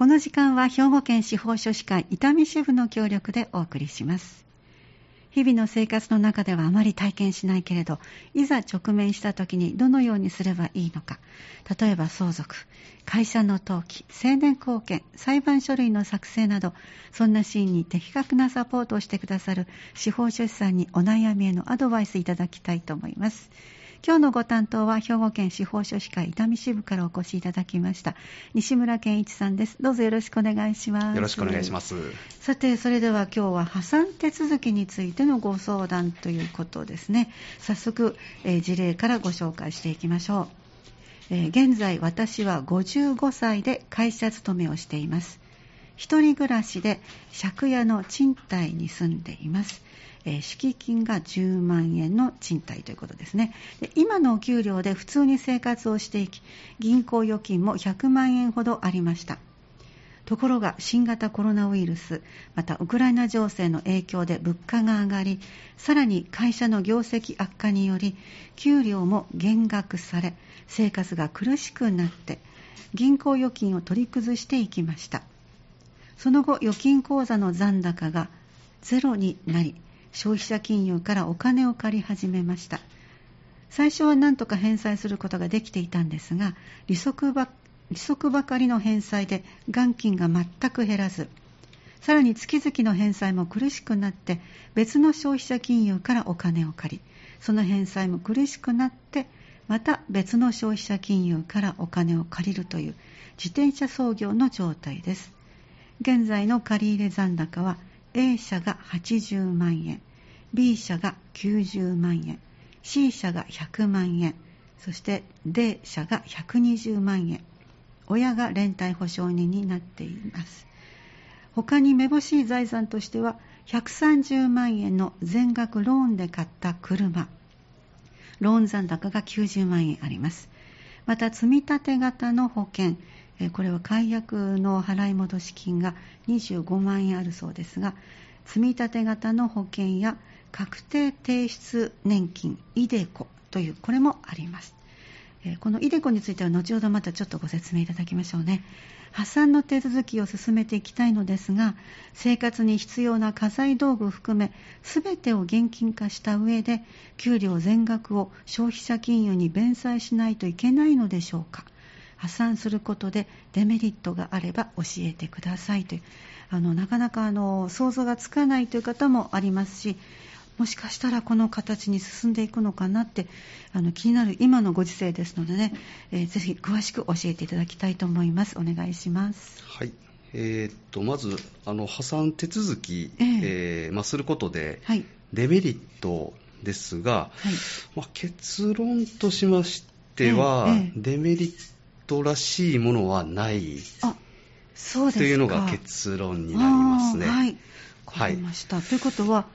この時間は兵庫県司法書士会伊丹支部の協力でお送りします。日々の生活の中ではあまり体験しないけれどいざ直面した時にどのようにすればいいのか。例えば相続会社の登記成年後見裁判書類の作成などそんなシーンに的確なサポートをしてくださる司法書士さんにお悩みへのアドバイスいただきたいと思います。今日のご担当は兵庫県司法書士会伊丹支部からお越しいただきました。西村健一さんです。どうぞよろしくお願いします。よろしくお願いします。さてそれでは今日は破産手続きについてのご相談ということですね。早速、えー、事例からご紹介していきましょう、えー、現在私は55歳で会社勤めをしています。一人暮らしで借家の賃貸に住んでいますえ、敷金が10万円の賃貸ということですね。で今のお給料で普通に生活をしていき銀行預金も100万円ほどありました。ところが新型コロナウイルスまたウクライナ情勢の影響で物価が上がりさらに会社の業績悪化により給料も減額され生活が苦しくなって銀行預金を取り崩していきました。その後預金口座の残高がゼロになり消費者金融からお金を借り始めました。最初は何とか返済することができていたんですが利息ば利息ばかりの返済で元金が全く減らずさらに月々の返済も苦しくなって別の消費者金融からお金を借りその返済も苦しくなってまた別の消費者金融からお金を借りるという自転車操業の状態です。現在の借入残高は A 社が80万円 B 社が90万円 C 社が100万円そして D 社が120万円。親が連帯保証人になっています。他にめぼしい財産としては130万円の全額ローンで買った車。ローン残高が90万円あります。また積立型の保険これは解約の払い戻し金が25万円あるそうですが積立型の保険や確定提出年金イデコというこれもあります。このイデコについては後ほどまたちょっとご説明いただきましょうね。破産の手続きを進めていきたいのですが生活に必要な家財道具を含め全てを現金化した上で給料全額を消費者金融に弁済しないといけないのでしょうか。破産することでデメリットがあれば教えてくださいという。あのなかなかあの想像がつかないという方もありますしもしかしたらこの形に進んでいくのかなってあの気になる今のご時世ですのでね、えー、ぜひ詳しく教えていただきたいと思います。お願いします。はい。えー、っとまずあの破産手続き、えー、えー、まあ、することで、はい、デメリットですが、はい、まあ、結論としましては、えー、デメリットらしいものはないというのが結論になりますね。はい、わかりました、はい、ということは、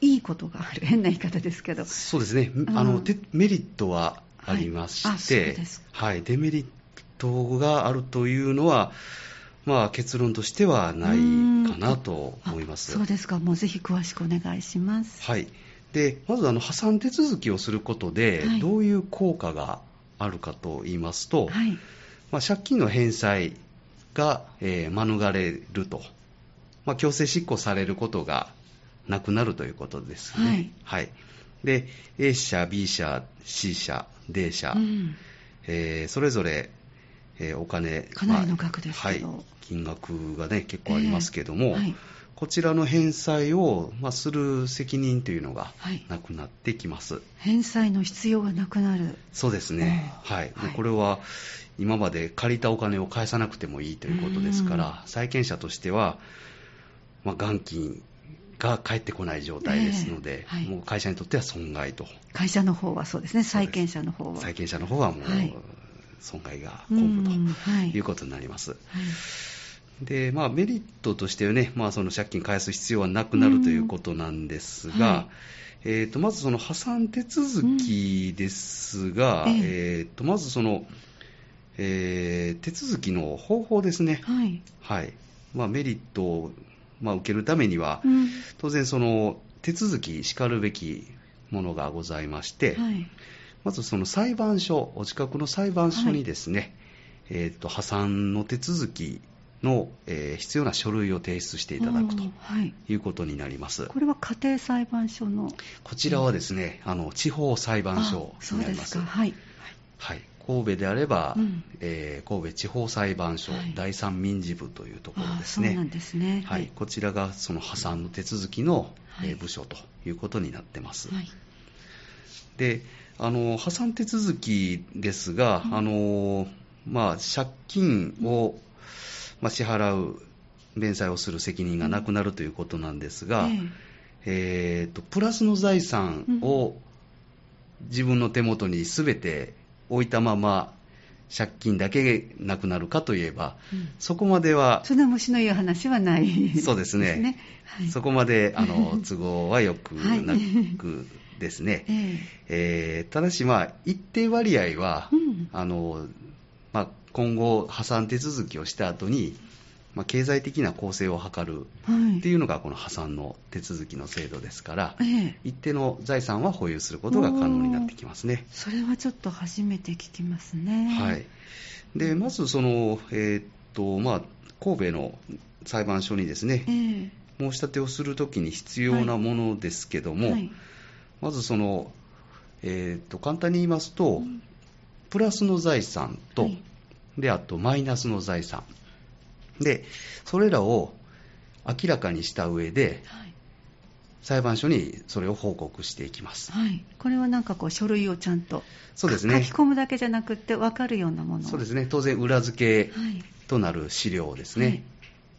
いいことがある、変な言い方ですけど、そうですね、あのメリットはありまして、はい、はい、デメリットがあるというのは、まあ、結論としてはないかなと思います。そうですか、もうぜひ詳しくお願いします。はい。でまずあの破産手続きをすることで、どういう効果があるかと言いますと、はい、まあ、借金の返済が、えー、免れると、まあ、強制執行されることがなくなるということですね。はい、はい、で A 社、B 社、C 社、D 社、うん、えー、それぞれ、えー、お金、かなりの額ですけど、まあ、はい、金額がね、結構ありますけども、えーはい、こちらの返済を、まあ、する責任というのがなくなってきます、はい、返済の必要がなくなる。そうですね、はい、はい、これは今まで借りたお金を返さなくてもいいということですから、債権者としては、まあ、元金が返ってこない状態ですので、えーはい、もう会社にとっては損害と。会社の方はそうですね、債権者の方は。債権者の方はもう、損害が被るということになります。はいでまあ、メリットとしてはね、まあ、その借金返す必要はなくなるということなんですが、はい、えーと、まずその破産手続きですが、うん、えーと、まずその、えー、手続きの方法ですね、はい。はい。まあ、メリットを、まあ、受けるためには、うん、当然その手続きしかるべきものがございまして、はい、まずその裁判所、お近くの裁判所にですね、はい、えーと破産の手続きの、えー、必要な書類を提出していただくとい。うことになります。これは家庭裁判所の。こちらはですね、あの地方裁判所になります。はい、はい、神戸であれば、うん、えー、神戸地方裁判所、はい、第三民事部というところですね。そうなんですね。はい、こちらがその破産の手続きの、はい、えー、部署ということになってます。はい、で、あの破産手続きですが、うん、あのまあ、借金を、まあ、支払う弁済をする責任がなくなるということなんですが、うん、えーと、プラスの財産を自分の手元にすべて置いたまま借金だけなくなるかといえば、うん、そこまでは、そんな虫のいい話はないそうですね、すねはい、そこまであの 都合はよくなくですね、はい、えー、ただし、まあ、一定割合は、うん、あのまあ、今後、破産手続きをした後に、まあ、経済的な公正を図るっていうのがこの破産の手続きの制度ですから、はい、一定の財産は保有することが可能になってきますね。それはちょっと初めて聞きますね。はい、でまずその、えー、っとまあ、神戸の裁判所にですね、えー、申し立てをするときに必要なものですけども、はい。はい、まずその、えー、っと簡単に言いますと、うん、プラスの財産と、であとマイナスの財産。で、それらを明らかにした上で、はい、裁判所にそれを報告していきます。はい、これはなんかこう書類をちゃんとそうです、ね、書き込むだけじゃなくて分かるようなものそうですね、当然裏付けとなる資料をですね、はい、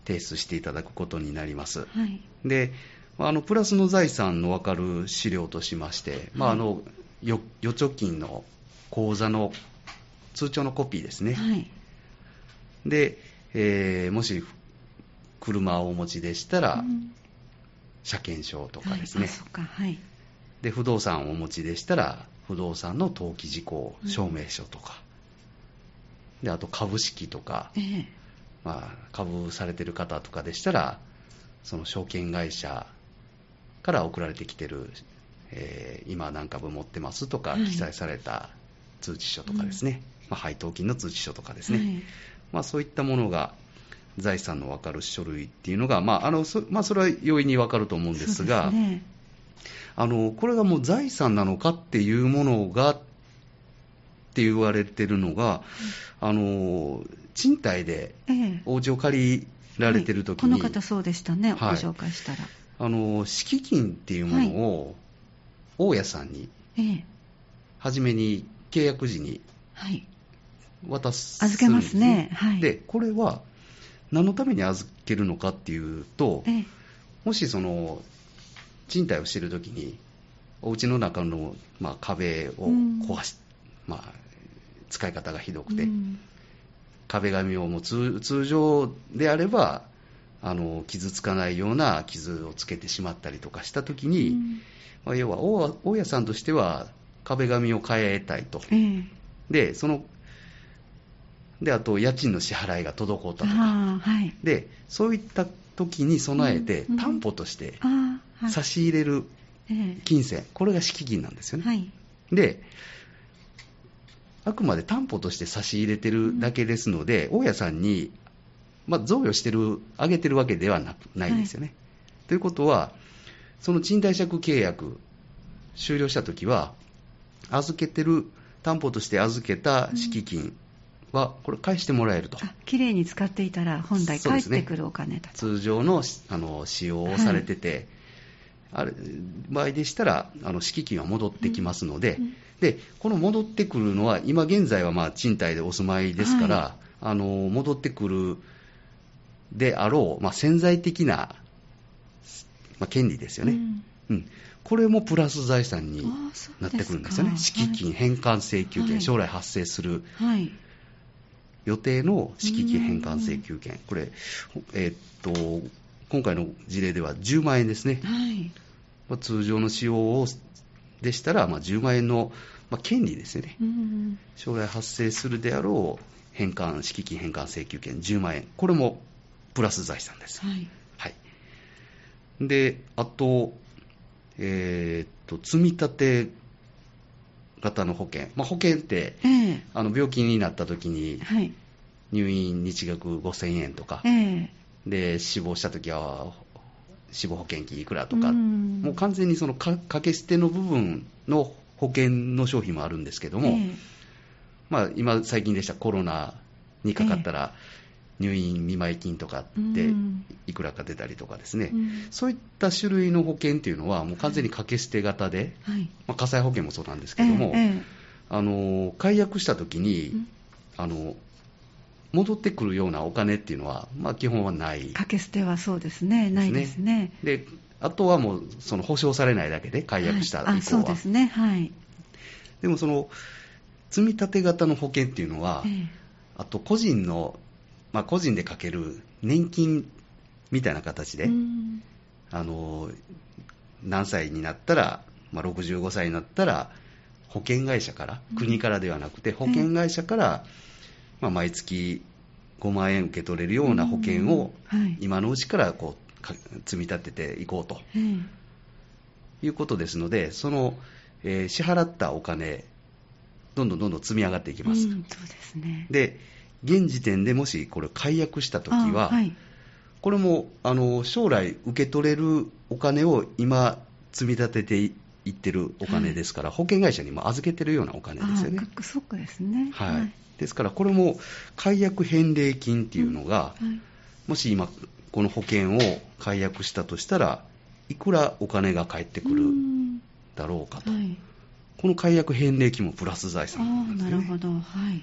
提出していただくことになります。はい、であのプラスの財産の分かる資料としまして、まあ、あの預貯金の口座の通帳のコピーですね。はい、で、えー、もし車をお持ちでしたら、うん、車検証とかですね、はい。はい、で不動産をお持ちでしたら不動産の登記事項証明書とか、うん、であと株式とか、えー、まあ、株されてる方とかでしたらその証券会社から送られてきてる、えー、今何株持ってますとか、記載された通知書とかですね、うん、まあ、配当金の通知書とかですね、まあ、そういったものが財産の分かる書類っていうのが、まああのそまあ、それは容易に分かると思うんですが、ね、あのこれがもう財産なのかっていうものがって言われてるのが、うん、あの賃貸でお家を借りられてる時に、はい、この方そうでしたね、はい、ご紹介したら。あの敷金っていうものを、大家さんに、初めに契約時に渡す預けますね、はい、でこれは何のために預けるのかっていうと、もしその賃貸をしているときに、お家の中の、まあ、壁を壊し、うん、まあ、使い方がひどくて、うん、壁紙をもう通常であればあの傷つかないような傷をつけてしまったりとかしたときに、うん、まあ、要は大家さんとしては壁紙を変えたいと、でそのであと家賃の支払いが滞ったとか、はい、でそういった時に備えて、担保として差し入れる金銭、これが敷金なんですよね。はい、であくまで担保として差し入れてるだけですので、大家さんに、まあ、贈与してる、あげてるわけではなないんですよね。はい、ということは、その賃貸借契約終了したときは、預けてる、担保として預けた敷金は、これ返してもらえると。きれいに使っていたら、本来返ってくるお金だと。ね、通常のあの使用をされてて、はい、あれ場合でしたら、あの敷金は戻ってきますので、うんうん、でこの戻ってくるのは、今現在はまあ賃貸でお住まいですから、はい、あの戻ってくるであろう、まあ、潜在的な、まあ、権利ですよね。うん。うん、これもプラス財産になってくるんですよね、敷金返還請求権、はい、将来発生する、はい予定の敷金返還請求権、これ、えー、っと、今回の事例では10万円ですね。はい。まあ、通常の使用をでしたら、まあ、10万円の、まあ、権利ですよね、将来発生するであろう返還、敷金返還請求権10万円、これもプラス財産です。はい、はい、で、あと、えー、っと、積み立て型の保険、まあ、保険って、えー、あの病気になった時に、はい、入院日額5000円とか、えー、で死亡したときは死亡保険金いくらとか、もう完全にその掛け捨ての部分の保険の商品もあるんですけども、えー、まあ、今、最近でしたコロナにかかったら、入院見舞い金とかっていくらか出たりとかですね、うん、そういった種類の保険っていうのは、もう完全に掛け捨て型で、はい、まあ、火災保険もそうなんですけども、ええ、あの解約したときに、うん、あの戻ってくるようなお金っていうのは、まあ、基本はない、掛け捨てはそうですね、ないですね。であとはもう、その保証されないだけで解約した以降は、はい、そうですね、はい。でもその積立型の保険っていうのは、ええ、あと個人のまあ、個人でかける年金みたいな形で、あの何歳になったら、まあ、65歳になったら、保険会社から、国からではなくて、保険会社から、まあ、毎月5万円受け取れるような保険を、今のうちからこう積み立てていこうと、いうことですので、その、えー、支払ったお金、どんどんどんどん積み上がっていきます。そうですね。で現時点でもしこれ解約したときは、はい、これもあの将来受け取れるお金を今積み立てていってるお金ですから、はい、保険会社にも預けてるようなお金ですよね。そっかですね、はい、はい、ですからこれも解約返礼金っていうのが、うん、もし今この保険を解約したとしたらいくらお金が返ってくるだろうかと、この解約返礼金もプラス財産なんですよね。なるほど、はい。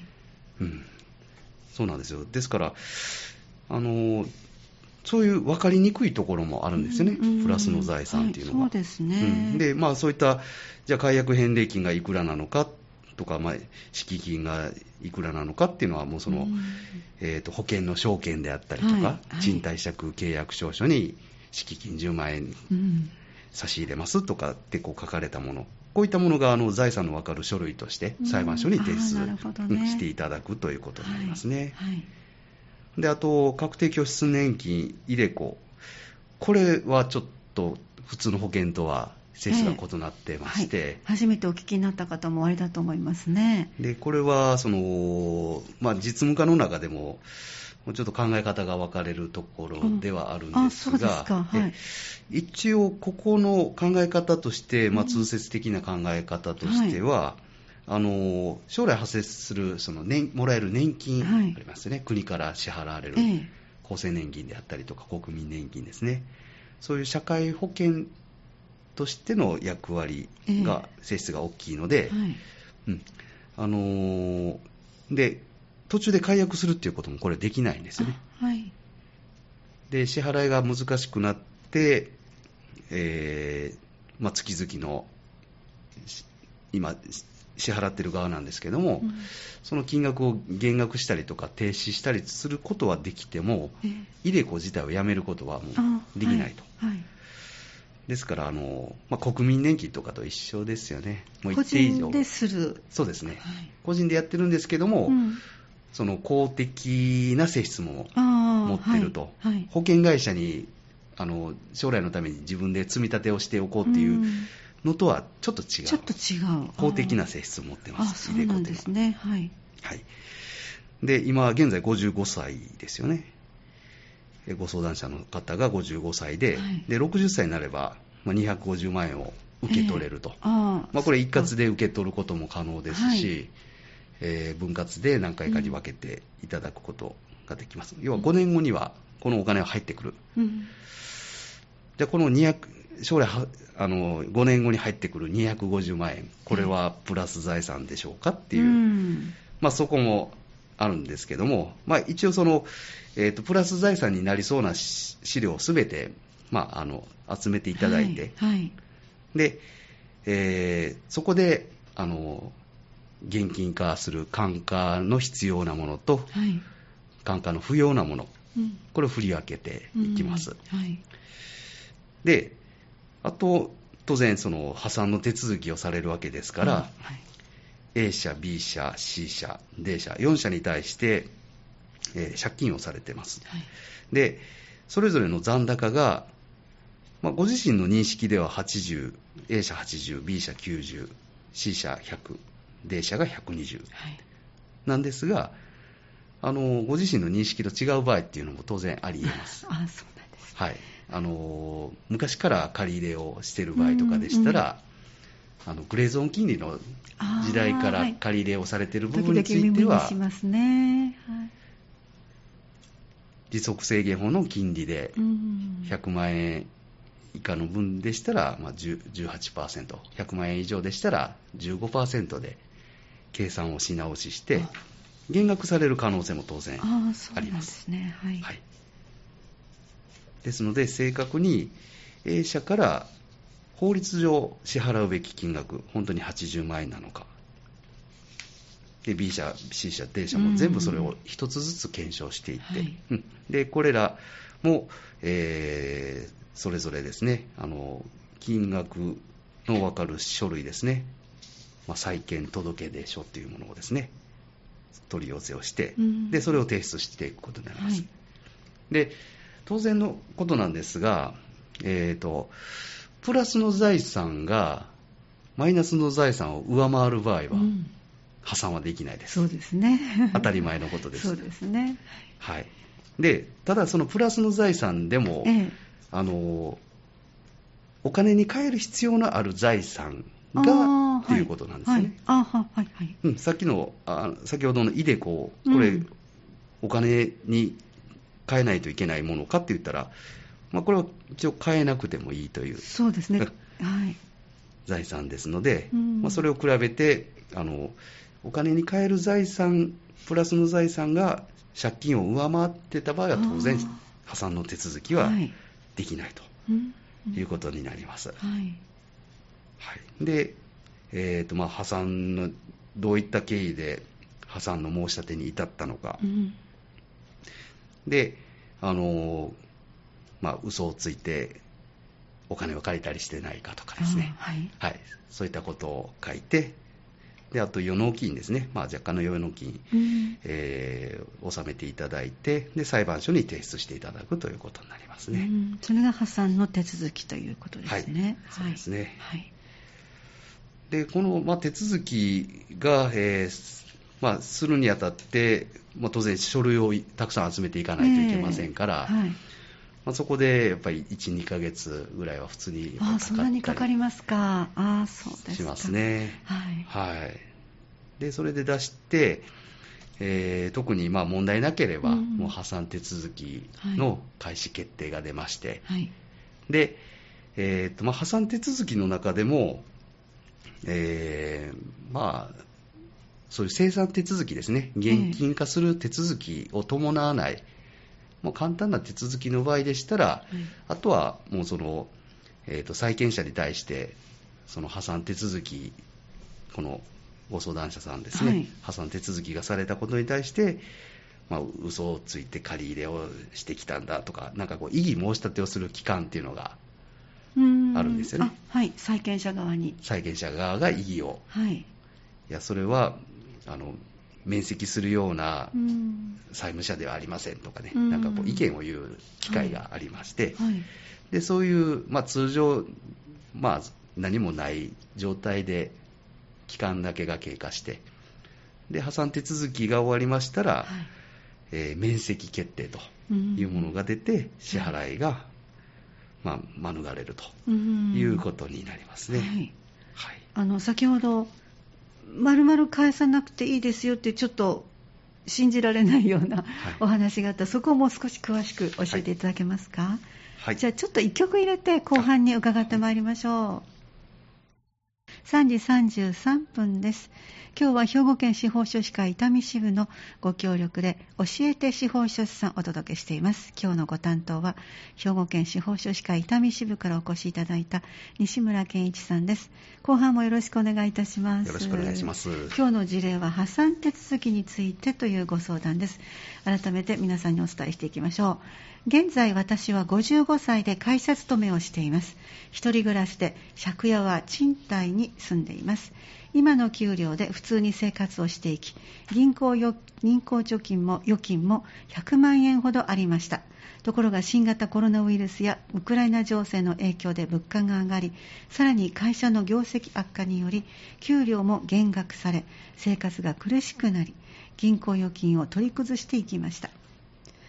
うんそうなんですよ。ですから、あのそういう分かりにくいところもあるんですよね、うんうん、プラスの財産っていうのは。はい、そうですね、うん、で、まあ、そういった、じゃあ、解約返礼金がいくらなのかとか、まあ、敷金がいくらなのかっていうのは、もうその、うん、えーと、保険の証券であったりとか、はいはい、賃貸借契約証書に敷金10万円差し入れますとかってこう書かれたもの、こういったものがあの財産の分かる書類として裁判所に提出、ね、していただくということになりますね。はい。はい、であと、確定拠出年金、入れ子、これはちょっと普通の保険とは性質が異なってまして、えーはい、初めてお聞きになった方もおありだと思いますね。でこれはその、まあ、実務家の中でも、もうちょっと考え方が分かれるところではあるんですが、はい、一応、ここの考え方として、まあ、通説的な考え方としては、はい、あの将来発生するその年もらえる年金ありますね、はい、国から支払われる厚生年金であったりとか、国民年金ですね、そういう社会保険としての役割が、性質が大きいので、うん。あのー、で途中で解約するっていうこともこれできないんですよね。はい、で支払いが難しくなって、えーまあ、月々の今支払ってる側なんですけども、うん、その金額を減額したりとか停止したりすることはできても、えー、イデコ自体をやめることはもうできないと。はいはい、ですからあの、まあ、国民年金とかと一緒ですよね、もう一定以上。個人でする。そうですね、はい、個人でやってるんですけども、うんその公的な性質も持ってると、はいはい、保険会社にあの将来のために自分で積み立てをしておこうっていうのとはちょっと違う、ちょっと違う。公的な性質を持ってます、そうなんですね、はい、はい、で今現在55歳ですよね、ご相談者の方が55歳で、はい、で60歳になれば、まあ、250万円を受け取れると、えー、あまあ、これ一括で受け取ることも可能ですし、えー、分割で何回かに分けていただくことができます。うん、要は5年後にはこのお金が入ってくる。うん、じゃあこの200将来あの5年後に入ってくる250万円、これはプラス財産でしょうかっていう、うん、まあ、そこもあるんですけども、まあ、一応その、えーと、プラス財産になりそうな資料をすべて、まあ、あの集めていただいて、はい。はい、でえー、そこであの現金化する単価の必要なものと、はい、単価の不要なもの、うん、これを振り分けていきます。うん。はい、で、あと、当然、その破産の手続きをされるわけですから、はい、A 社、B 社、C 社、D 社、4社に対して、えー、借金をされてます。で、それぞれの残高が、まあ、ご自身の認識では80、A 社80、B 社90、C 社100、D 社が120、はい、なんですが、あのご自身の認識と違う場合っていうのも当然ありえます。あそうなんです、ね、はい。あの昔から借り入れをしている場合とかでしたら、うんうん、あのグレーゾーン金利の時代から借り入れをされている部分については、はいね。はい、利息制限法の金利で100万円以下の分でしたら、まあ、18%、100万円以上でしたら15%で計算をし直しして、減額される可能性も当然あります。ですね。はい、はい、ですので、正確に A 社から法律上支払うべき金額、本当に80万円なのか、で B 社、C 社、D 社も全部それを一つずつ検証していって、はい。うん、でこれらも、えー、それぞれですね、あの金額の分かる書類ですね、まあ、債権届出書というものをですね、取り寄せをして、でそれを提出していくことになります。はい、で当然のことなんですが、えーと、プラスの財産がマイナスの財産を上回る場合は、うん、破産はできないです。そうですね。当たり前のことです。そうですね。はい。で、ただそのプラスの財産でも、ええ、あの、お金に換える必要のある財産がっていうことなんですね。はい、はいはいはい。うん、さっきのあ先ほどのイデコ、これ、うん、お金に変えないといけないものかって言ったら、まあ、これは一応変えなくてもいいというそうですね、はい、財産ですので、うん、まあ、それを比べてあの、お金に換える財産、プラスの財産が借金を上回ってた場合は、当然、破産の手続きはできないということになります。はい、はい、で、えーとまあ、破産のどういった経緯で破産の申し立てに至ったのか、うん、で、あのまあ、嘘をついてお金を借りたりしてないかとかですね、はい、はい、そういったことを書いて、であと予納金ですね、まあ、若干の予納金、うん、えー、納めていただいてで、裁判所に提出していただくということになりますね、うん、それが破産の手続きということですね。はい、そうですね、はいでこの、まあ、手続きが、えーまあ、するにあたって、まあ、当然、書類をたくさん集めていかないといけませんから、えーはい、まあ、そこでやっぱり1、2ヶ月ぐらいは普通にあそんなにかかりますか、あそうですしますね。はい、はい、でそれで出して、えー、特にまあ問題なければ、うん、もう破産手続きの開始決定が出まして、はい、でえーとまあ、破産手続きの中でも、えー、まあ、そういう生産手続きですね、現金化する手続きを伴わない、もう簡単な手続きの場合でしたら、あとはもうその、えーと、債権者に対して、その破産手続き、このご相談者さんですね、はい、破産手続きがされたことに対して、まあ、嘘をついて借り入れをしてきたんだとか、なんかこう異議申し立てをする期間っていうのがあるんですよね。はい、債権者側に。債権者側が異議を。はい。いや、それは、あの、免責するような債務者ではありませんとかね、ん。なんかこう意見を言う機会がありまして、はい。はい、でそういう、まあ、通常、まあ、何もない状態で期間だけが経過して、で破産手続きが終わりましたら、はい、えー、免責決定というものが出て、支払いがまあ、免れるということになりますね。はい、はい、あの先ほど、まるまる返さなくていいですよって、ちょっと信じられないようなお話があった、はい、そこをもう少し詳しく教えていただけますか？はい、じゃあ、ちょっと1曲入れて、後半に伺ってまいりましょう。3時33分です。今日は兵庫県司法書士会伊丹支部のご協力で教えて司法書士さんお届けしています。今日のご担当は兵庫県司法書士会伊丹支部からお越しいただいた西村健一さんです。後半もよろしくお願いいたします。よろしくお願いします。今日の事例は破産手続きについてというご相談です。改めて皆さんにお伝えしていきましょう。現在私は55歳で会社勤めをしています。一人暮らしで借家は賃貸に住んでいます。今の給料で普通に生活をしていき、銀行銀行貯金も預金も100万円ほどありました。ところが新型コロナウイルスやウクライナ情勢の影響で物価が上がり、さらに会社の業績悪化により、給料も減額され、生活が苦しくなり、銀行預金を取り崩していきました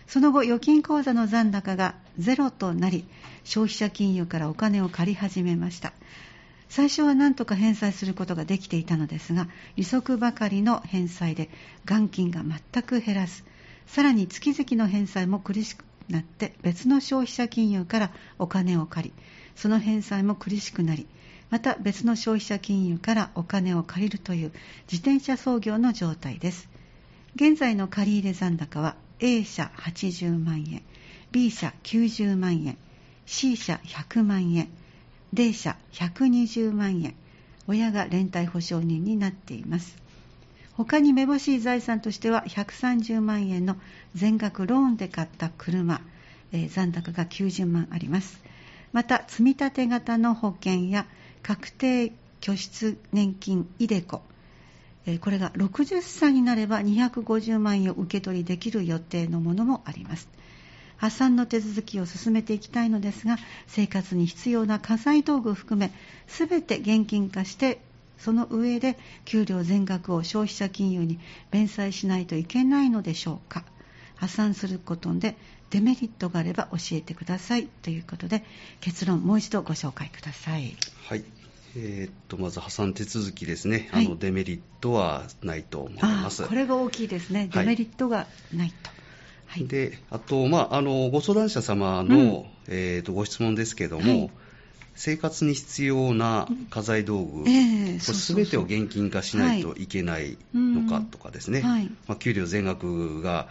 その後預金口座の残高がゼロとなり消費者金融からお金を借り始めました。最初は何とか返済することができていたのですが利息ばかりの返済で元金が全く減らずさらに月々の返済も苦しくなって別の消費者金融からお金を借りその返済も苦しくなりまた別の消費者金融からお金を借りるという自転車操業の状態です。現在の借入残高は A 社80万円 B 社90万円 C 社100万円 D 社120万円親が連帯保証人になっています。他にめぼしい財産としては130万円の全額ローンで買った車、えー、残高が90万あります。また積立型の保険や確定拠出年金イデコこれが60歳になれば250万円を受け取りできる予定のものもあります。破産の手続きを進めていきたいのですが生活に必要な家財道具を含め全て現金化してその上で給料全額を消費者金融に弁済しないといけないのでしょうか。破産することでデメリットがあれば教えてくださいということで結論もう一度ご紹介ください。はい。えー、っとまず破産手続きですね、はい、あのデメリットはないと思います。これが大きいですね、デメリットがないと。はい、であと、まあ、あのご相談者様の、うん、えー、とご質問ですけども、はい、生活に必要な家財道具、すべてを現金化しないといけないのかとかですね、はい、まあ、給料全額が、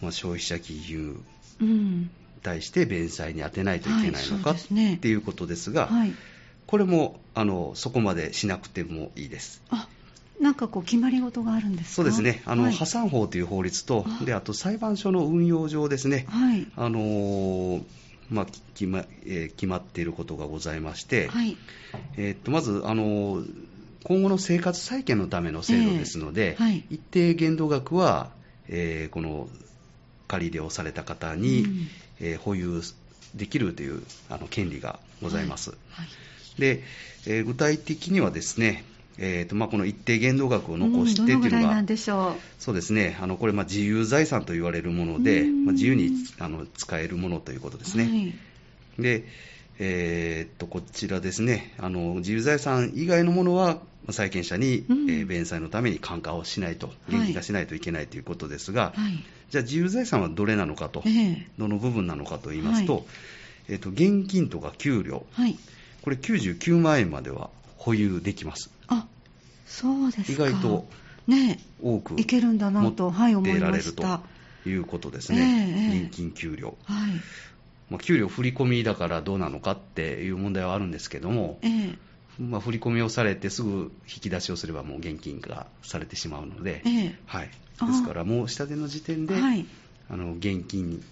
まあ、消費者金融に対して弁済に充てないといけないのか、ね、っていうことですが、これもあのそこまでしなくてもいいです。あなんかこう決まり事があるんですそうですね、あの、はい、破産法という法律と、であと裁判所の運用上ですね、はい、あのまあ決まえー、決まっていることがございまして、はい。えー、っとまず、あの今後の生活再建のための制度ですので、えーはい、一定限度額は、えー、この借り入れをされた方に、うん、えー、保有できるというあの権利がございます。はい。はいで、えー、具体的にはですね、えーとまあ、この一定限度額を残してっていうのが、うん、そうですね、あのこれ、自由財産と言われるもので、まあ、自由にあの使えるものということですね。はい、で、えー、とこちらですね。あの、自由財産以外のものは、債権者に、うん、えー、弁済のために換価をしないと、現金化しないといけないということですが、はい、じゃあ、自由財産はどれなのかと、えー、どの部分なのかといいますと、はい、えーと、現金とか給料、はいこれ99万円までは保有できます。あそうです意外と多くいけるんだなと、はい、思いました。ということですね、えー、現金給料。はい。まあ、給料振り込みだからどうなのかっていう問題はあるんですけども、えーまあ、振り込みをされてすぐ引き出しをすればもう現金化されてしまうので、えー、はい、ですからもう下での時点で、はい、あの現金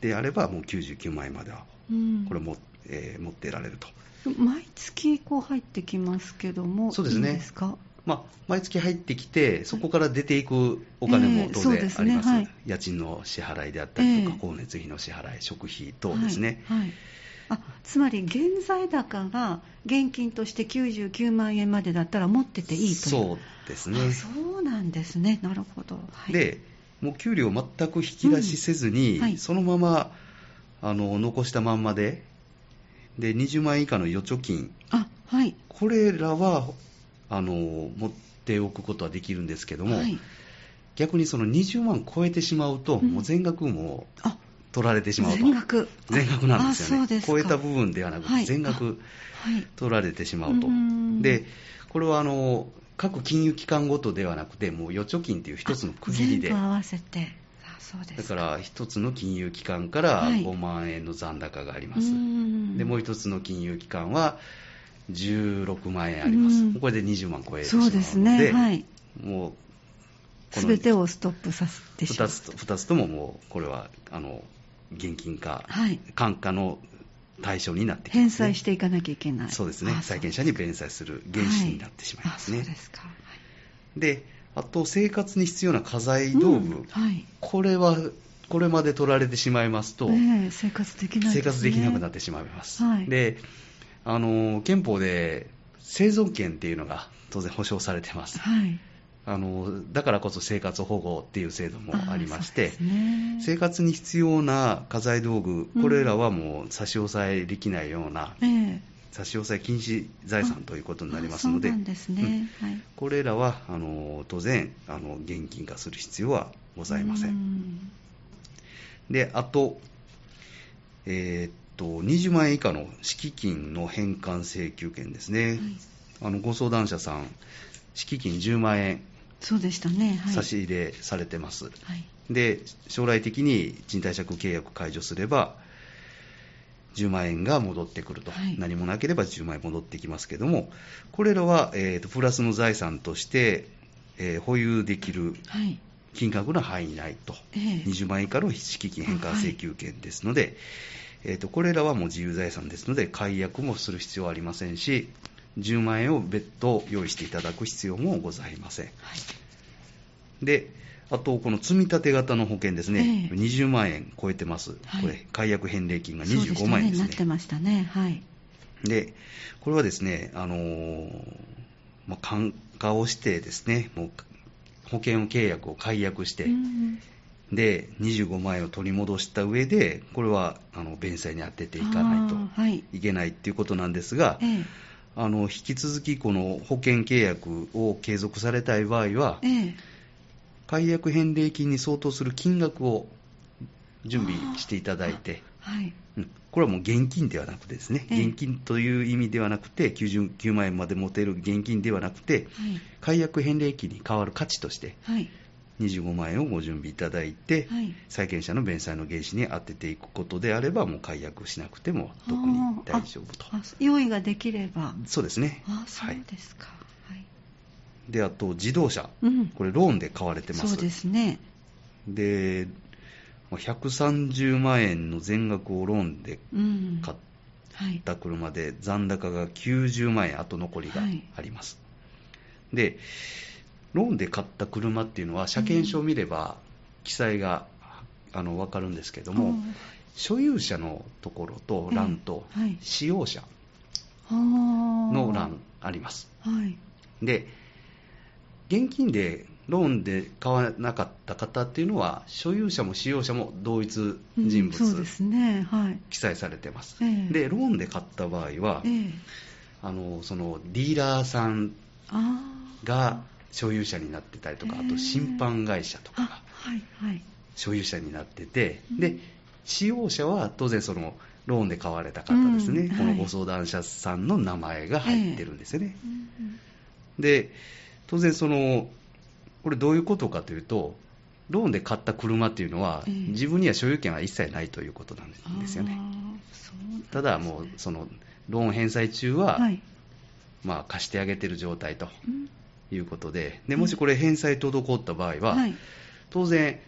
であればもう99万円まではこれも、えー、持っていられると。毎月こう入ってきますけども、そうですね。いいですか？まあ、毎月入ってきて、そこから出ていくお金も当然あります、えーす。ねはい、家賃の支払いであったりとか、光熱費の支払い、食費等ですね。はい、はい、あつまり、現在高が現金として99万円までだったら持ってていいという。そうですね。そうなんですね、なるほど。はい、で、もう給料全く引き出しせずに、うん、そのままあの残したまんまで、で20万円以下の預貯金、あはい、これらはあの持っておくことはできるんですけども、はい、逆にその20万超えてしまうと、うん、もう全額も取られてしまうと、全額。全額なんですよね、超えた部分ではなく、全額取られてしまうと、でこれはあの各金融機関ごとではなくて、もう預貯金という一つの区切りで。全部合わせてだから一つの金融機関から5万円の残高があります、はい、でもう一つの金融機関は16万円あります、これで20万超えてしまうので、そうですね、はい、もうすべてをストップさせてしまう。2, つと2つとももうこれはあの現金化、はい、換価の対象になってきます、ね、返済していかなきゃいけない。そうですね。債権者に弁済する原資になってしまいますね、はい、そうですか、であと生活に必要な家財道具、うんはい、これはこれまで取られてしまいますと、えー、生活できない、ね、生活できなくなってしまいます、はい、であの憲法で生存権っていうのが当然保障されてます、はい、あのだからこそ生活保護っていう制度もありまして、ね、生活に必要な家財道具、これらはもう差し押さえできないような、うん、差し押さえ禁止財産ということになりますので、これらはあの当然あの現金化する必要はございません。ん。であと、えー、っと20万円以下の敷金の返還請求権ですね、はい、あのご相談者さん、敷金10万円そうでしたね、はい、差し入れされてます、はい、で将来的に賃貸借契約解除すれば10万円が戻ってくると、はい、何もなければ10万円戻ってきますけどもこれらは、えーと、プラスの財産として、えー、保有できる金額の範囲内と、えー、20万円以下の敷金返還請求権ですので、えーとこれらはもう自由財産ですので解約もする必要はありませんし10万円を別途用意していただく必要もございません。はい、であと、この積立型の保険ですね、えー、20万円超えてます、はい、これ、解約返礼金が25万円ですね。なってましたね、はい、でこれはですね、あのー、まあ、感化をしてですね、もう保険契約を解約して、うん、で25万円を取り戻した上で、これはあの弁済に充てていかないとい。けないっていうことなんですが、えーあの引き続きこの保険契約を継続されたい場合は、ええ、解約返礼金に相当する金額を準備していただいて、はい。うん、これはもう現金ではなくてですね、え、現金という意味ではなくて、99万円まで持てる現金ではなくて、はい、解約返礼金に変わる価値として、はい。25万円をご準備いただいて、はい、債権者の弁済の原資に充てていくことであれば、もう解約しなくても特に大丈夫と。用意ができれば。そうですね。あそうですか。はい、で、あと自動車、うん、これ、ローンで買われてます。そうですね。で、130万円の全額をローンで買った車で、残高が90万円、あと残りがあります。はい、でローンで買った車っていうのは、車検証を見れば記載が、あの分かるんですけども、所有者のところと欄と、使用者の欄あります。はい、で、現金でローンで買わなかった方っていうのは、所有者も使用者も同一人物、そうですね。はい、記載されてます。で、ローンで買った場合は、あのそのディーラーさんが所有者になってたりとか、あと審判会社とかが所有者になってて、で使用者は当然そのローンで買われた方ですね、このご相談者さんの名前が入ってるんですよね。えー、で当然そのこれどういうことかというとローンで買った車っていうのは、えー、自分には所有権は一切ないということなんですよね。ただもうそのローン返済中は、はい、まあ、貸してあげてる状態ということで、でもしこれ、返済滞った場合は、はい、当然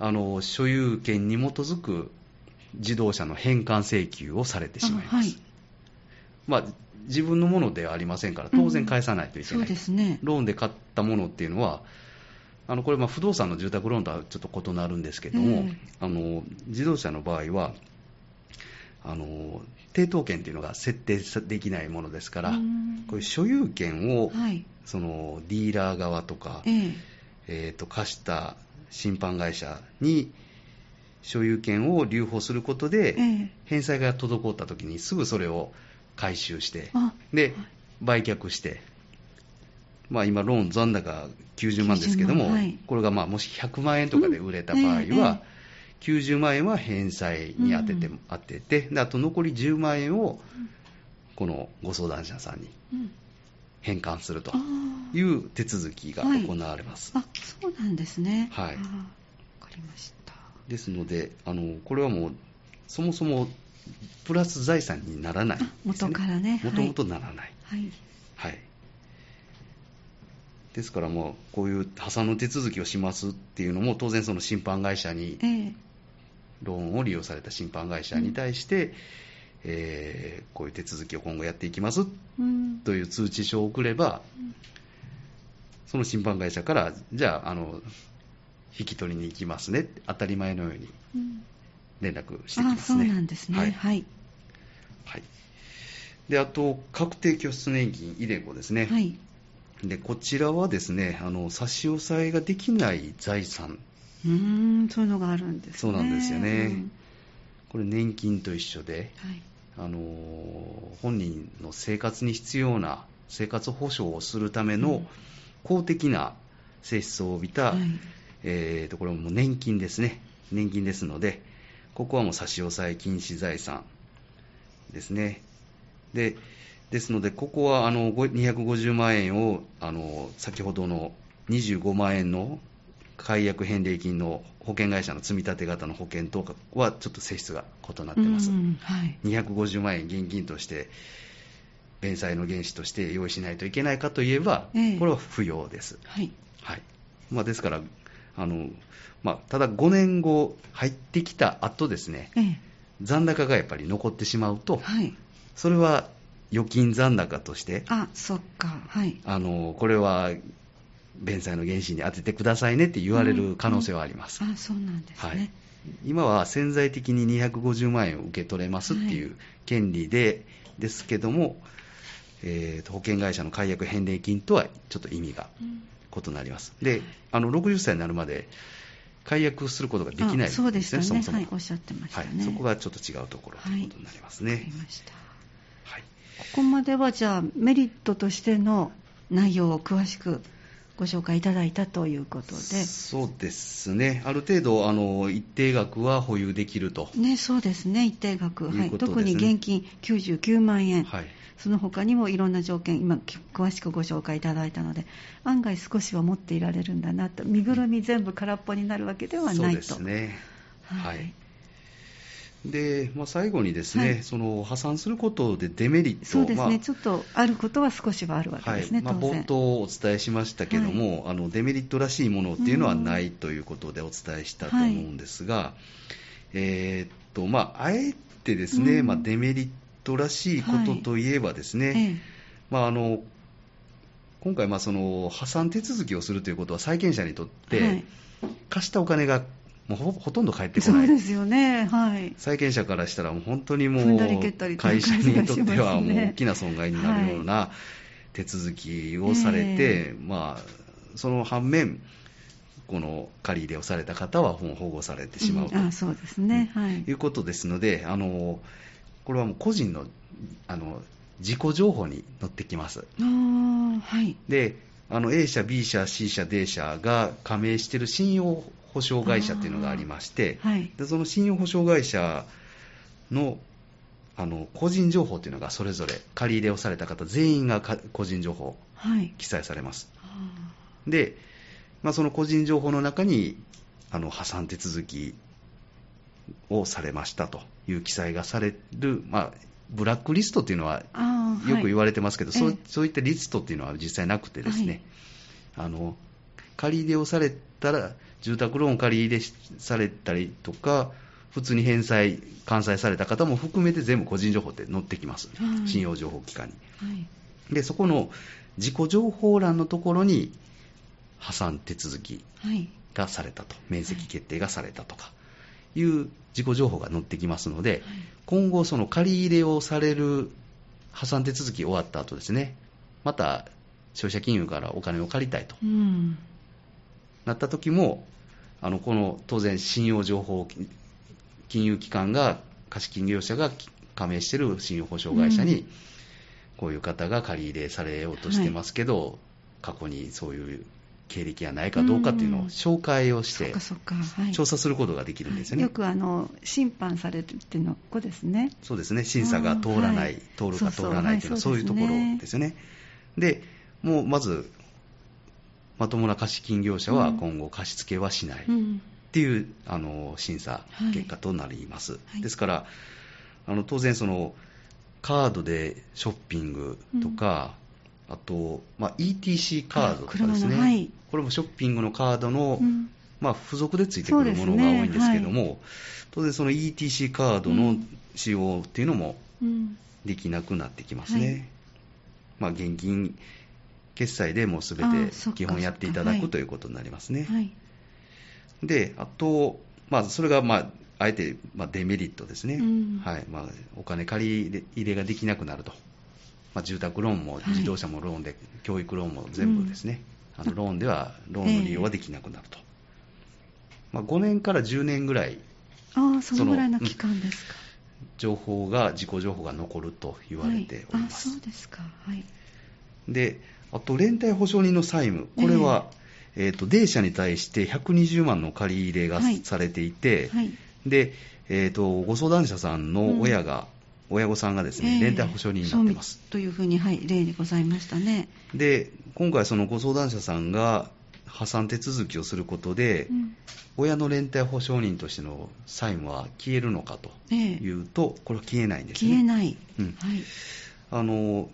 あの、所有権に基づく自動車の返還請求をされてしまいます。はい、まあ、自分のものではありませんから、当然返さないといけない、うん、そうですね、ローンで買ったものっていうのは、あのこれ、不動産の住宅ローンとはちょっと異なるんですけども、えー、あの自動車の場合は、あの抵当権というのが設定できないものですから、こういう所有権を、はい、そのディーラー側とか、えー、えーと貸した審判会社に所有権を留保することで、えー、返済が滞ったときにすぐそれを回収して、で売却して、まあ、今、ローン残高90万ですけども、はい、これがまあもし100万円とかで売れた場合は、うんえー、90万円は返済に充てて,、当ててであと残り10万円をこのご相談者さんに返還するという手続きが行われます。はい、あそうなんですね。はい。わかりました。ですので、あのこれはもう、そもそもプラス財産にならない、ね、元からね。もともとならない。はい。はい。ですからもう、こういう破産の手続きをしますっていうのも、当然その審判会社に、ローンを利用された審判会社に対して、えー、こういう手続きを今後やっていきますという通知書を送れば、その審判会社から、じゃあ、あの引き取りに行きますね、当たり前のように連絡してきますね。そうなんですね。はい。はい、はい、であと、確定拠出年金、イデコですね。はい。でこちらはですねあの差し押さえができない財産。うんそういうのがあるんですね。そうなんですよね、うん、これ年金と一緒で、はい、あの本人の生活に必要な生活保障をするための公的な性質を帯びた、はい、えー、とこれも年金ですね。年金ですのでここはもう差し押さえ禁止財産ですね。でですので、ここはあの250万円をあの先ほどの25万円の解約返礼金の保険会社の積み立て型の保険とはちょっと性質が異なってます、はい、250万円現金として弁済の原資として用意しないといけないかといえば、えー、これは不要です、はい。はい。まあ、ですからあの、まあ、ただ5年後入ってきた後ですね、えー、残高がやっぱり残ってしまうと、はい、それは預金残高として、あそっか、はい、あのこれは弁済の原資に当ててくださいねって言われる可能性はあります。うんうん、あそうなんですね、はい、今は潜在的に250万円を受け取れますっていう権利で、はい、ですけども、えー、保険会社の解約返礼金とはちょっと意味が異なります。うん、で、あの60歳になるまで解約することができないんですね、そうでしたね。そもそも、はい、おっしゃってましたね、はい、そこがちょっと違うところということになりますね。わ、かりましたはい。ここまではじゃあメリットとしての内容を詳しくご紹介いただいたということで。そうですね、ある程度あの一定額は保有できると、ね、そうですね、一定額、はい、特に現金99万円、はい、その他にもいろんな条件、今、詳しくご紹介いただいたので、案外少しは持っていられるんだなと、身ぐるみ全部空っぽになるわけではないと。そうですね。はい。で、まあ、最後にですね、はい、その破産することでデメリットそうですね、まあ、ちょっとあることは少しはあるわけですね、はい。まあ、冒頭お伝えしましたけども、はい、あのデメリットらしいものっていうのはないということでお伝えしたと思うんですが、えー、っとまあ、あえてですね、まあ、デメリットらしいことといえばですね、まあ、あの今回、その破産手続きをするということは債権者にとって、貸したお金がもうほとんど返ってこない。そうですよね。はい。債権者からしたらもう本当にもう会社にとってはもう大きな損害になるような手続きをされて、まあその反面この借り入れをされた方は保護されてしまうと、あそうですね、はい、いうことですので、あのこれはもう個人のあの自己情報に載ってきます。あはい、であの A 社、B 社、C 社、D 社が加盟している信用保証会社っていうのがありまして、はい、でその信用保証会社のあの個人情報っていうのがそれぞれ借り入れをされた方全員が個人情報記載されます、はい、で、まあ、その個人情報の中にあの破産手続きをされましたという記載がされる、まあ、ブラックリストっていうのはよく言われてますけど、そうそういったリストっていうのは実際なくてですね、はい、あの借り入れをされたら住宅ローン借り入れされたりとか、普通に返済、完済された方も含めて全部個人情報って載ってきます、はい、信用情報機関に、はい、で、そこの自己情報欄のところに、破産手続きがされたと、はい、面積決定がされたとかいう自己情報が載ってきますので、今後、その借り入れをされる破産手続き終わった後ですね、また消費者金融からお金を借りたいと、うん、なった時も、あのこの当然、信用情報金融機関が、貸金業者が加盟している信用保証会社に、こういう方が借り入れされようとしてますけど、はい、過去にそういう経歴がないかどうかっていうのを紹介をして、調査することができるんですよね。よくあの審判されるっていうのこですね。そうですね、審査が通らない、はい、通るか通らないというのは、そういうところですよね。で、もうまずまともな貸金業者は今後貸し付けはしないっていう、あの審査結果となります。はい、ですからあの当然そのカードでショッピングとか、うん、あと、まあ、ETC カードとかですね、はい、これもショッピングのカードの、うん、まあ、付属でついてくるものが多いんですけども、ねはい、当然その ETC カードの使用っていうのもできなくなってきますね。まあ、現金決済でもうすべて基本やっていただくということになりますね。はい、で、あと、まあ、それが、まあ、あえて、まあ、デメリットですね、うん、はい。まあ、お金借り入れができなくなるとまあ、住宅ローンも自動車もローンで、はい、教育ローンも全部ですね、うん、あのローンではローンの利用はできなくなると、えー、まあ、5年から10年ぐらいあそのぐらいの期間ですか、うん、情報が自己情報が残ると言われております、はい、あそうですか。はい。であと連帯保証人の債務。これは、えー、えーと D 社に対して120万の借り入れがされていて、はい、で、えーと、ご相談者さんの親が、うん、親御さんがですね、連帯保証人になってます。というふうに、はい、例にございましたね。で、今回、そのご相談者さんが破産手続きをすることで、うん、親の連帯保証人としての債務は消えるのかというと、えこれは消えないんですね。消えない。うん、はい、あの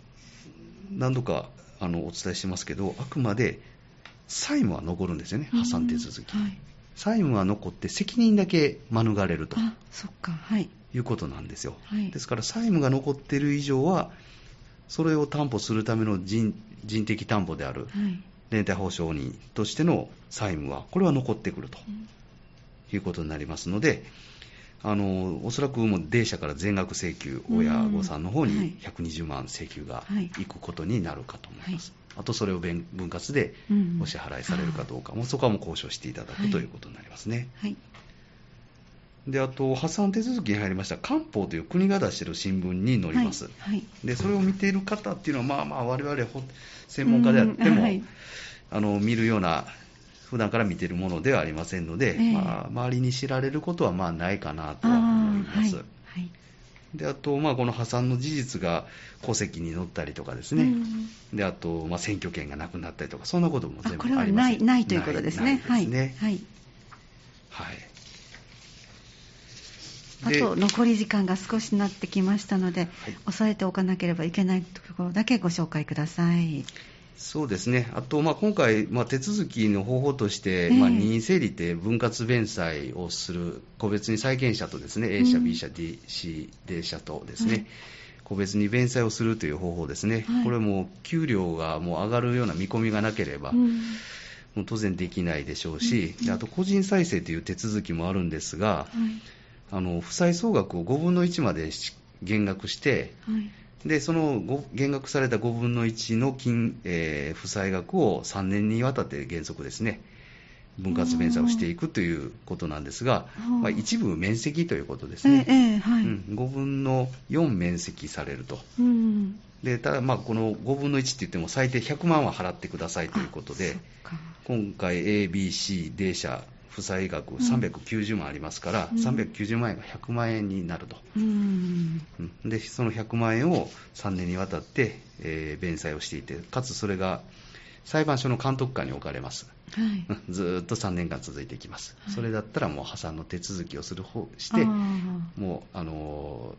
何度かあのお伝えしてますけど、あくまで債務は残るんですよね、破産手続き。はい債務は残って責任だけ免れるとそっか、はい、いうことなんですよ、はい、ですから債務が残っている以上はそれを担保するための人人的担保である、連帯保証人としての債務はこれは残ってくると、いうことになりますのであのおそらくもう D 社から全額請求親御さんの方に120万請求がい。くことになるかと思います、あとそれを分割でお支払いされるかどうかも、そこはもう交渉していただくということになりますね。はいであと破産手続きに入りました官報という国が出している新聞に載ります、はいはい、でそれを見ている方っていうのは、まあまあ、我々専門家であっても、はい、あの見るような、普段から見ているものではありませんので、えー、まあ、周りに知られることはまあないかなとは思います。であと、まあ、この破産の事実が戸籍に載ったりとかですね、うん、であと、まあ、選挙権がなくなったりとか、そんなことも全部ありませんないないということですね。はい、はい。はいあと残り時間が少しなってきましたので、はい、押さえておかなければいけないところだけご紹介ください。そうですね、あと、まあ、今回、まあ、手続きの方法として、えー、まあ、任意整理って分割弁済をする、個別に債権者とですね、A 社、B 社、D、C、D 社とですね、はい、個別に弁済をするという方法ですね、はい、これも給料がもう上がるような見込みがなければ、うん、もう当然できないでしょうし、うん、あと個人再生という手続きもあるんですが、はい、あの負債総額を5分の1まで減額して、でその減額された5分の1の金、えー、負債額を3年にわたって原則ですね、分割弁済をしていくということなんですが、まあ、一部面積ということですね、えーはい。うん、5分の4面積されると、うん、でただ、まあ、この5分の1って言っても最低100万は払ってくださいということで、今回、A、B、C、D 社負債額390万ありますから、うん、390万円が100万円になると、うん、でその100万円を3年にわたって、えー、弁済をしていて、かつそれが裁判所の監督下に置かれます、はい、ずっと3年間続いていきます、はい、それだったらもう破産の手続きをする方して、もうあの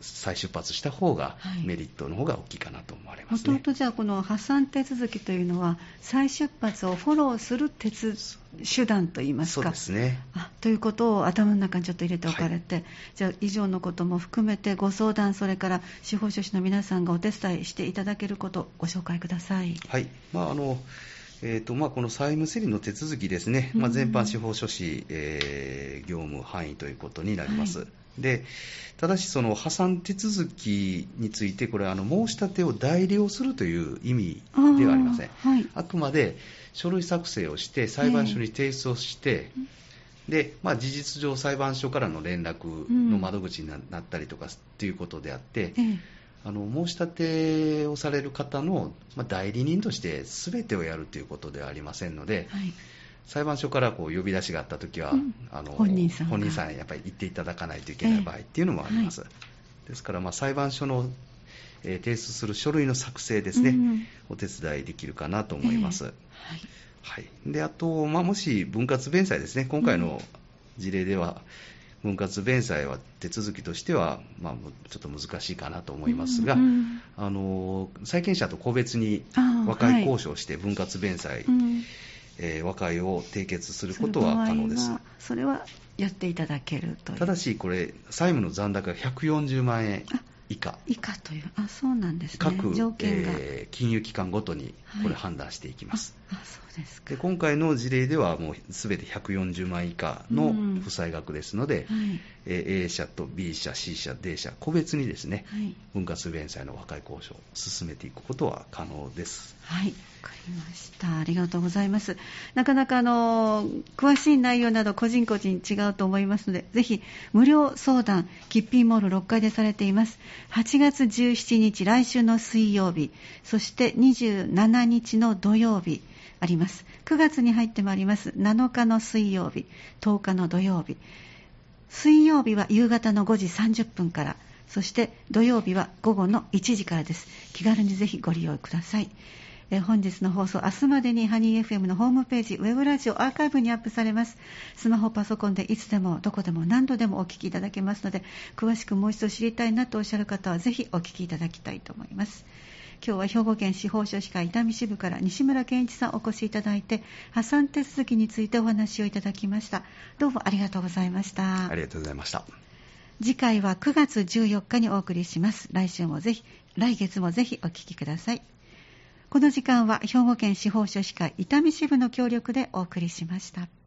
再出発した方が、メリットの方が大きいかなと思われますね。もとじゃあこの破産手続きというのは再出発をフォローする手手段といいますか。そうですね。あということを頭の中にちょっと入れておかれて、はい、じゃあ以上のことも含めてご相談それから司法書士の皆さんがお手伝いしていただけることご紹介ください。はい。まああの。えーとまあ、この債務整理の手続きですね、まあ、全般司法書士、えー、業務範囲ということになります。はいでただし、その破産手続きについて、これ、あの申し立てを代理をするという意味ではありません。あはい、あくまで書類作成をして、裁判所に提出をして、えー、でまあ、事実上、裁判所からの連絡の窓口になったりとかということであって、えー、あの申し立てをされる方の、まあ、代理人として全てをやるということではありませんので、はい裁判所からこう呼び出しがあったときは、うん、あの本人さん本人さんやっぱり行っていただかないといけない場合っていうのもあります。えーはい、ですから、まあ、裁判所の、えー、提出する書類の作成ですね、うん、お手伝いできるかなと思います。えー、はい。はい、であと、まあ、もし分割弁済ですね、今回の事例では、分割弁済は手続きとしては、まあ、ちょっと難しいかなと思いますが、うん、あの債権者と個別に和解交渉して分割弁済、はいうんえー、和解を締結することは可能です。それはやっていただけるとただし、これ、債務の残高が140万円以下。以下という、あそうなんですね、各えー、金融機関ごとにこれ、判断していきます。あそうですかで今回の事例ではもう全て140万以下の負債額ですので、うんはい、A 社と B 社、C 社、D 社、個別にですね、はい、分割弁済の和解交渉を進めていくことは可能です。はい、わかりました。ありがとうございます。なかなかあの詳しい内容など個人個人違うと思いますので、ぜひ無料相談、キッピーモール6階でされています。8月17日、来週の水曜日、そして27日の土曜日、あります。9月に入ってまいります。7日の水曜日、10日の土曜日。水曜日は夕方の5時30分から、そして土曜日は午後の1時からです。気軽にぜひご利用ください。え本日の放送、明日までにハニー FM のホームページ、ウェブラジオアーカイブにアップされます。スマホ、パソコンでいつでも、どこでも、何度でもお聞きいただけますので、詳しくもう一度知りたいなとおっしゃる方は、ぜひお聞きいただきたいと思います。今日は兵庫県司法書士会伊丹支部から西村健一さんお越しいただいて破産手続きについてお話をいただきました。どうもありがとうございました。ありがとうございました。次回は9月14日にお送りします。来週もぜひ来月もぜひお聞きください。この時間は兵庫県司法書士会伊丹支部の協力でお送りしました